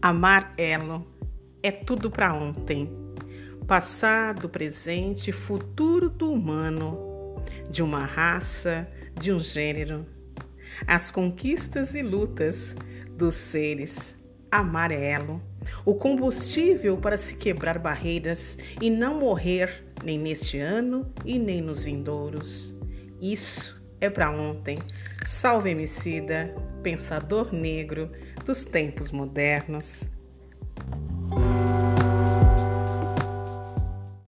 Amarelo é tudo para ontem, passado, presente, futuro do humano, de uma raça, de um gênero, as conquistas e lutas dos seres. Amarelo, o combustível para se quebrar barreiras e não morrer nem neste ano e nem nos vindouros. Isso é para ontem. Salve Emicida, pensador negro dos tempos modernos.